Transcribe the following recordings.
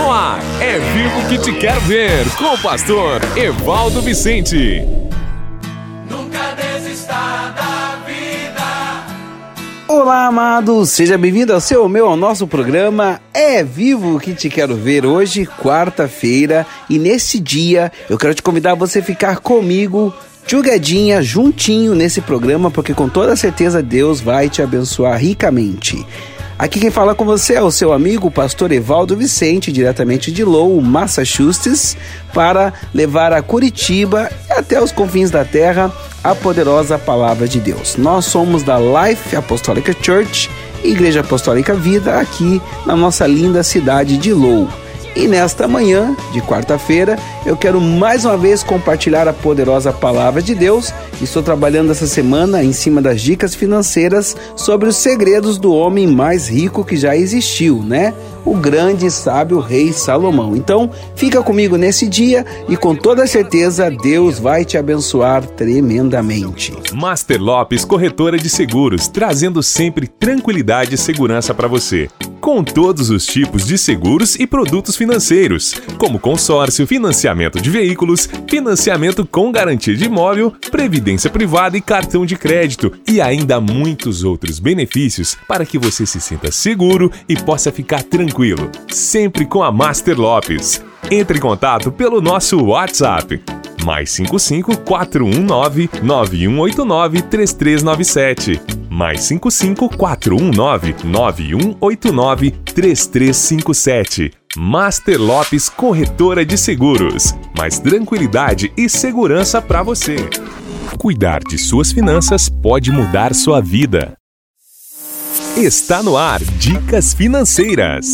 No ar, é vivo que te quero ver, com o pastor Evaldo Vicente. Nunca desista da vida. Olá, amados, seja bem-vindo ao seu, ao meu, ao nosso programa É Vivo que te quero ver hoje, quarta-feira, e nesse dia eu quero te convidar a você ficar comigo Tchugadinha juntinho nesse programa, porque com toda certeza Deus vai te abençoar ricamente. Aqui quem fala com você é o seu amigo, pastor Evaldo Vicente, diretamente de Lowell, Massachusetts, para levar a Curitiba e até os confins da terra a poderosa palavra de Deus. Nós somos da Life Apostolic Church, Igreja Apostólica Vida, aqui na nossa linda cidade de Lowell. E nesta manhã de quarta-feira, eu quero mais uma vez compartilhar a poderosa palavra de Deus. Estou trabalhando essa semana em cima das dicas financeiras sobre os segredos do homem mais rico que já existiu, né? O grande e sábio rei Salomão. Então, fica comigo nesse dia e com toda certeza Deus vai te abençoar tremendamente. Master Lopes Corretora de Seguros, trazendo sempre tranquilidade e segurança para você com todos os tipos de seguros e produtos financeiros, como consórcio, financiamento de veículos, financiamento com garantia de imóvel, previdência privada e cartão de crédito, e ainda muitos outros benefícios para que você se sinta seguro e possa ficar tranquilo, sempre com a Master Lopes. Entre em contato pelo nosso WhatsApp mais 55 419 9189 3397. Mais 55 419 9189 3357. Master Lopes Corretora de Seguros. Mais tranquilidade e segurança para você. Cuidar de suas finanças pode mudar sua vida. Está no ar Dicas Financeiras.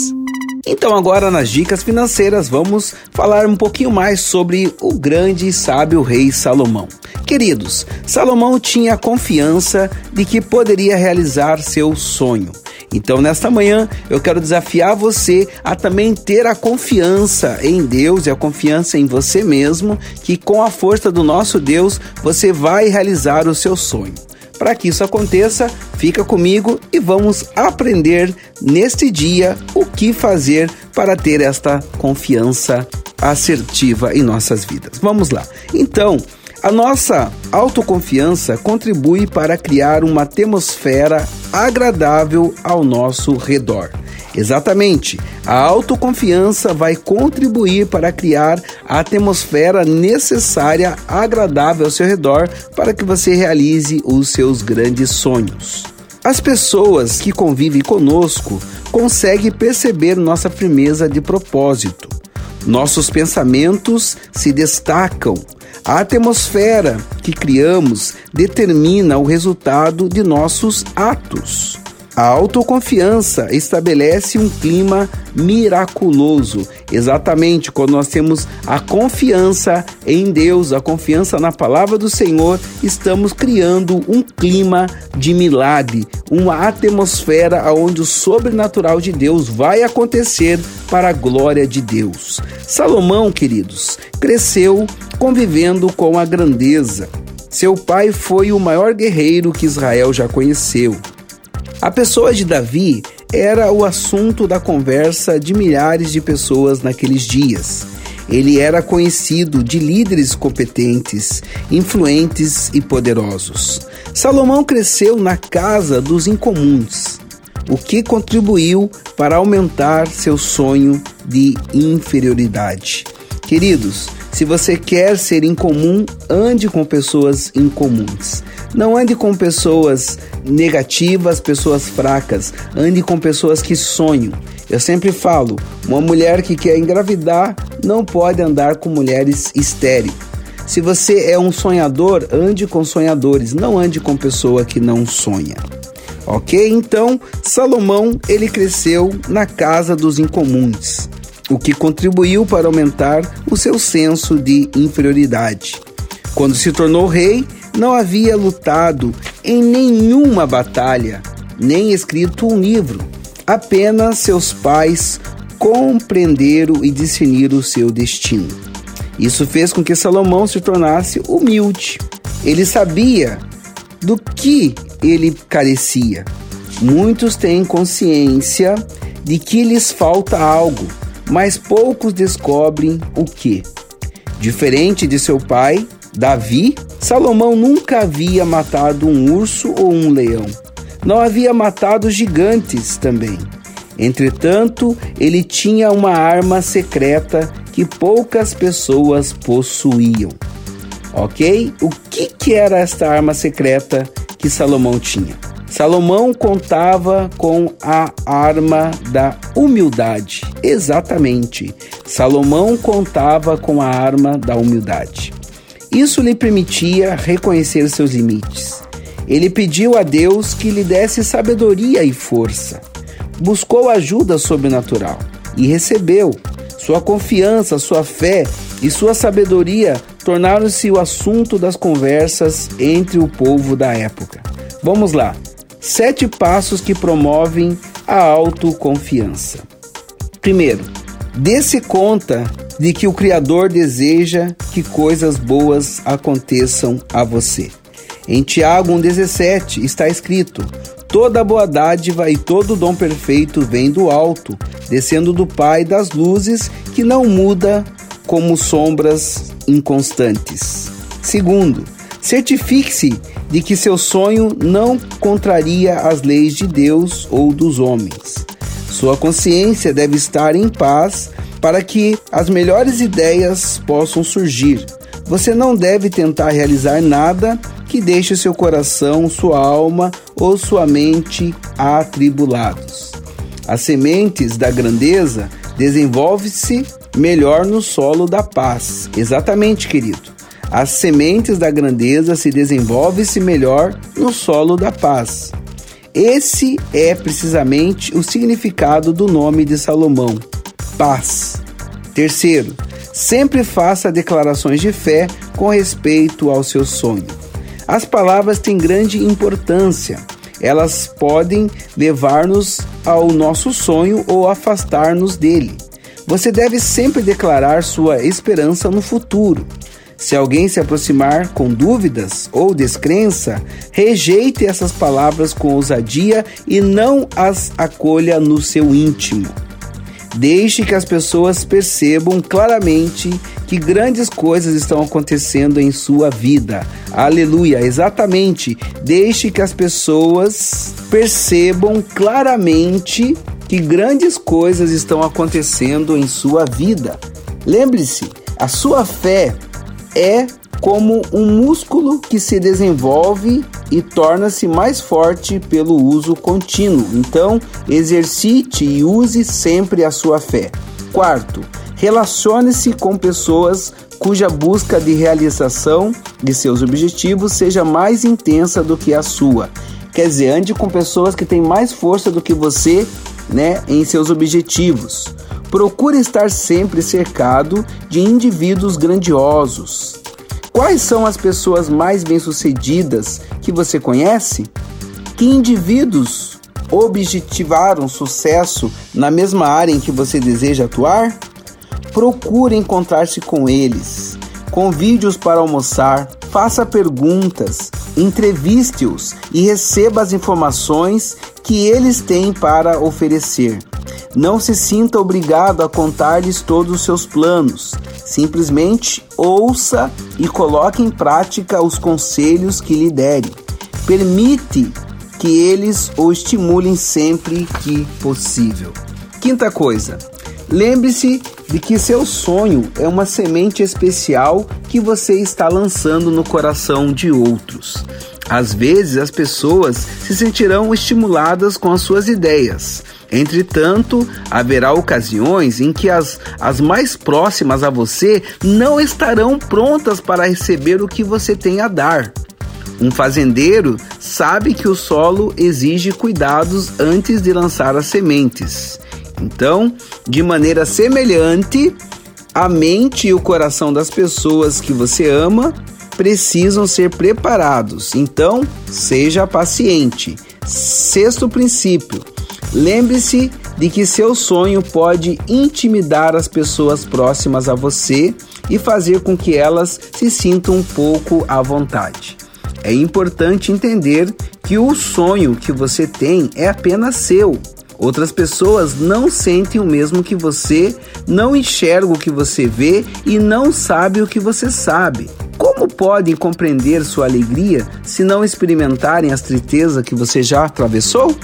Então, agora nas dicas financeiras, vamos falar um pouquinho mais sobre o grande e sábio rei Salomão. Queridos, Salomão tinha confiança de que poderia realizar seu sonho. Então, nesta manhã, eu quero desafiar você a também ter a confiança em Deus e a confiança em você mesmo, que com a força do nosso Deus você vai realizar o seu sonho. Para que isso aconteça, fica comigo e vamos aprender neste dia o que fazer para ter esta confiança assertiva em nossas vidas. Vamos lá. Então, a nossa autoconfiança contribui para criar uma atmosfera agradável ao nosso redor. Exatamente. A autoconfiança vai contribuir para criar a atmosfera necessária, agradável ao seu redor, para que você realize os seus grandes sonhos. As pessoas que convivem conosco conseguem perceber nossa firmeza de propósito. Nossos pensamentos se destacam. A atmosfera que criamos determina o resultado de nossos atos. A autoconfiança estabelece um clima miraculoso. Exatamente quando nós temos a confiança em Deus, a confiança na palavra do Senhor, estamos criando um clima de milagre, uma atmosfera onde o sobrenatural de Deus vai acontecer para a glória de Deus. Salomão, queridos, cresceu convivendo com a grandeza. Seu pai foi o maior guerreiro que Israel já conheceu. A pessoa de Davi era o assunto da conversa de milhares de pessoas naqueles dias. Ele era conhecido de líderes competentes, influentes e poderosos. Salomão cresceu na casa dos incomuns, o que contribuiu para aumentar seu sonho de inferioridade. Queridos, se você quer ser incomum, ande com pessoas incomuns. Não ande com pessoas negativas, pessoas fracas. Ande com pessoas que sonham. Eu sempre falo: uma mulher que quer engravidar não pode andar com mulheres estéreis. Se você é um sonhador, ande com sonhadores, não ande com pessoa que não sonha. Ok? Então, Salomão ele cresceu na casa dos incomuns o que contribuiu para aumentar o seu senso de inferioridade. Quando se tornou rei, não havia lutado em nenhuma batalha, nem escrito um livro. Apenas seus pais compreenderam e discerniram o seu destino. Isso fez com que Salomão se tornasse humilde. Ele sabia do que ele carecia. Muitos têm consciência de que lhes falta algo, mas poucos descobrem o que. Diferente de seu pai, Davi, Salomão nunca havia matado um urso ou um leão. Não havia matado gigantes também. Entretanto, ele tinha uma arma secreta que poucas pessoas possuíam. Ok? O que, que era esta arma secreta que Salomão tinha? Salomão contava com a arma da humildade. Exatamente. Salomão contava com a arma da humildade. Isso lhe permitia reconhecer seus limites. Ele pediu a Deus que lhe desse sabedoria e força. Buscou ajuda sobrenatural e recebeu. Sua confiança, sua fé e sua sabedoria tornaram-se o assunto das conversas entre o povo da época. Vamos lá. Sete passos que promovem a autoconfiança. Primeiro, dê-se conta de que o Criador deseja que coisas boas aconteçam a você. Em Tiago 1,17 está escrito: Toda boa dádiva e todo dom perfeito vem do alto, descendo do Pai das luzes, que não muda como sombras inconstantes. Segundo, certifique-se de que seu sonho não contraria as leis de Deus ou dos homens. Sua consciência deve estar em paz para que as melhores ideias possam surgir. Você não deve tentar realizar nada que deixe seu coração, sua alma ou sua mente atribulados. As sementes da grandeza desenvolvem-se melhor no solo da paz. Exatamente, querido. As sementes da grandeza se desenvolvem-se melhor no solo da paz. Esse é precisamente o significado do nome de Salomão: paz. Terceiro, sempre faça declarações de fé com respeito ao seu sonho. As palavras têm grande importância. Elas podem levar-nos ao nosso sonho ou afastar-nos dele. Você deve sempre declarar sua esperança no futuro. Se alguém se aproximar com dúvidas ou descrença, rejeite essas palavras com ousadia e não as acolha no seu íntimo. Deixe que as pessoas percebam claramente que grandes coisas estão acontecendo em sua vida. Aleluia, exatamente. Deixe que as pessoas percebam claramente que grandes coisas estão acontecendo em sua vida. Lembre-se, a sua fé é como um músculo que se desenvolve e torna-se mais forte pelo uso contínuo. Então, exercite e use sempre a sua fé. Quarto, relacione-se com pessoas cuja busca de realização de seus objetivos seja mais intensa do que a sua. Quer dizer, ande com pessoas que têm mais força do que você, né, em seus objetivos. Procure estar sempre cercado de indivíduos grandiosos. Quais são as pessoas mais bem-sucedidas que você conhece? Que indivíduos objetivaram sucesso na mesma área em que você deseja atuar? Procure encontrar-se com eles. Convide-os para almoçar, faça perguntas, entreviste-os e receba as informações que eles têm para oferecer. Não se sinta obrigado a contar-lhes todos os seus planos. Simplesmente ouça e coloque em prática os conselhos que lhe derem. Permite que eles o estimulem sempre que possível. Quinta coisa, lembre-se de que seu sonho é uma semente especial que você está lançando no coração de outros. Às vezes, as pessoas se sentirão estimuladas com as suas ideias Entretanto, haverá ocasiões em que as, as mais próximas a você não estarão prontas para receber o que você tem a dar. Um fazendeiro sabe que o solo exige cuidados antes de lançar as sementes. Então, de maneira semelhante, a mente e o coração das pessoas que você ama precisam ser preparados. Então, seja paciente. Sexto princípio: Lembre-se de que seu sonho pode intimidar as pessoas próximas a você e fazer com que elas se sintam um pouco à vontade. É importante entender que o sonho que você tem é apenas seu. Outras pessoas não sentem o mesmo que você, não enxergam o que você vê e não sabem o que você sabe. Como podem compreender sua alegria se não experimentarem as tristezas que você já atravessou?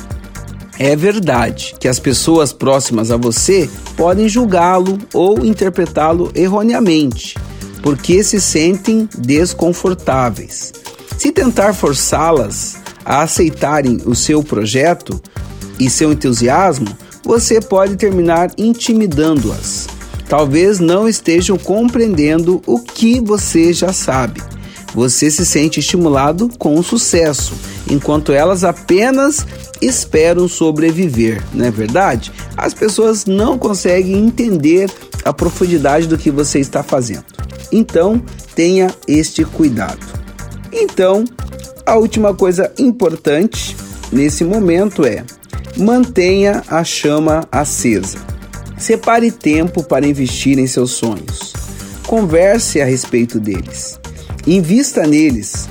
É verdade que as pessoas próximas a você podem julgá-lo ou interpretá-lo erroneamente, porque se sentem desconfortáveis. Se tentar forçá-las a aceitarem o seu projeto e seu entusiasmo, você pode terminar intimidando-as. Talvez não estejam compreendendo o que você já sabe. Você se sente estimulado com o sucesso, enquanto elas apenas esperam sobreviver, não é verdade? As pessoas não conseguem entender a profundidade do que você está fazendo. Então, tenha este cuidado. Então, a última coisa importante nesse momento é mantenha a chama acesa. Separe tempo para investir em seus sonhos. Converse a respeito deles. Invista neles.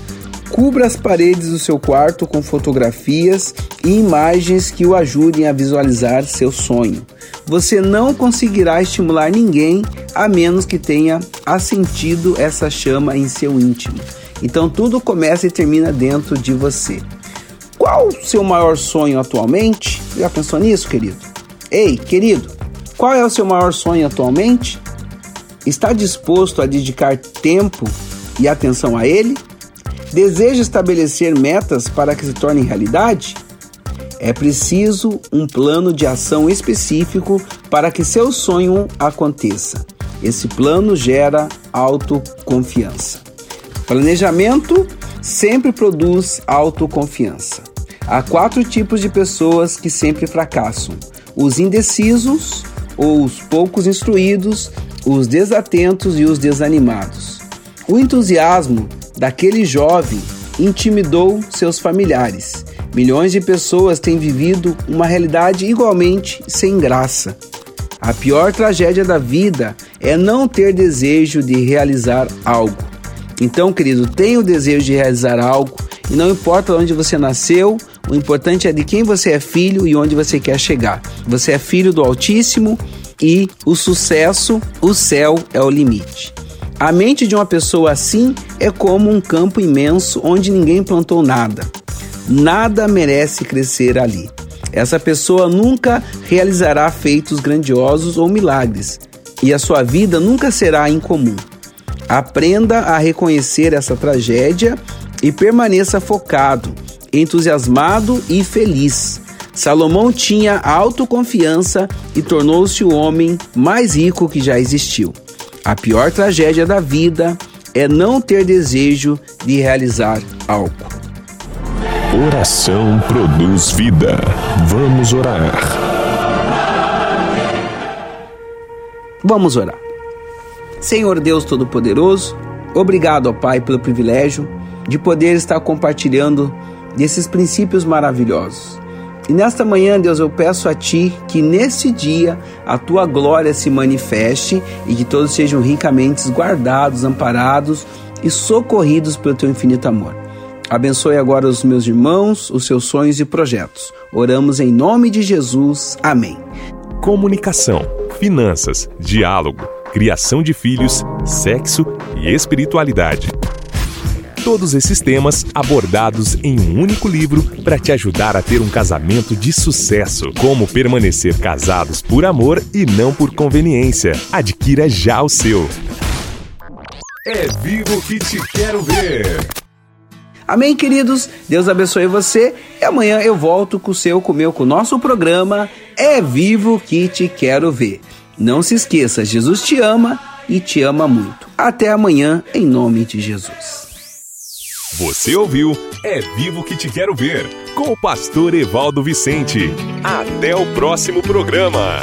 Cubra as paredes do seu quarto com fotografias e imagens que o ajudem a visualizar seu sonho. Você não conseguirá estimular ninguém a menos que tenha assentido essa chama em seu íntimo. Então tudo começa e termina dentro de você. Qual o seu maior sonho atualmente? Já pensou nisso, querido? Ei, querido, qual é o seu maior sonho atualmente? Está disposto a dedicar tempo e atenção a ele? Deseja estabelecer metas para que se tornem realidade? É preciso um plano de ação específico para que seu sonho aconteça. Esse plano gera autoconfiança. Planejamento sempre produz autoconfiança. Há quatro tipos de pessoas que sempre fracassam: os indecisos, ou os poucos instruídos, os desatentos e os desanimados. O entusiasmo daquele jovem intimidou seus familiares. Milhões de pessoas têm vivido uma realidade igualmente sem graça. A pior tragédia da vida é não ter desejo de realizar algo. Então, querido, tenha o desejo de realizar algo e não importa onde você nasceu, o importante é de quem você é filho e onde você quer chegar. Você é filho do Altíssimo e o sucesso, o céu é o limite. A mente de uma pessoa assim é como um campo imenso onde ninguém plantou nada. Nada merece crescer ali. Essa pessoa nunca realizará feitos grandiosos ou milagres, e a sua vida nunca será incomum. Aprenda a reconhecer essa tragédia e permaneça focado, entusiasmado e feliz. Salomão tinha autoconfiança e tornou-se o homem mais rico que já existiu. A pior tragédia da vida é não ter desejo de realizar algo. Oração produz vida. Vamos orar. Vamos orar. Senhor Deus Todo-Poderoso, obrigado, ó Pai, pelo privilégio de poder estar compartilhando desses princípios maravilhosos. E nesta manhã, Deus, eu peço a Ti que nesse dia a Tua glória se manifeste e que todos sejam ricamente guardados, amparados e socorridos pelo Teu infinito amor. Abençoe agora os meus irmãos, os seus sonhos e projetos. Oramos em nome de Jesus. Amém. Comunicação, finanças, diálogo criação de filhos, sexo e espiritualidade. Todos esses temas abordados em um único livro para te ajudar a ter um casamento de sucesso. Como permanecer casados por amor e não por conveniência. Adquira já o seu. É vivo que te quero ver. Amém, queridos? Deus abençoe você e amanhã eu volto com o seu, com o meu, com o nosso programa É Vivo que te quero ver. Não se esqueça, Jesus te ama e te ama muito. Até amanhã, em nome de Jesus. Você ouviu É Vivo que Te Quero Ver, com o pastor Evaldo Vicente. Até o próximo programa.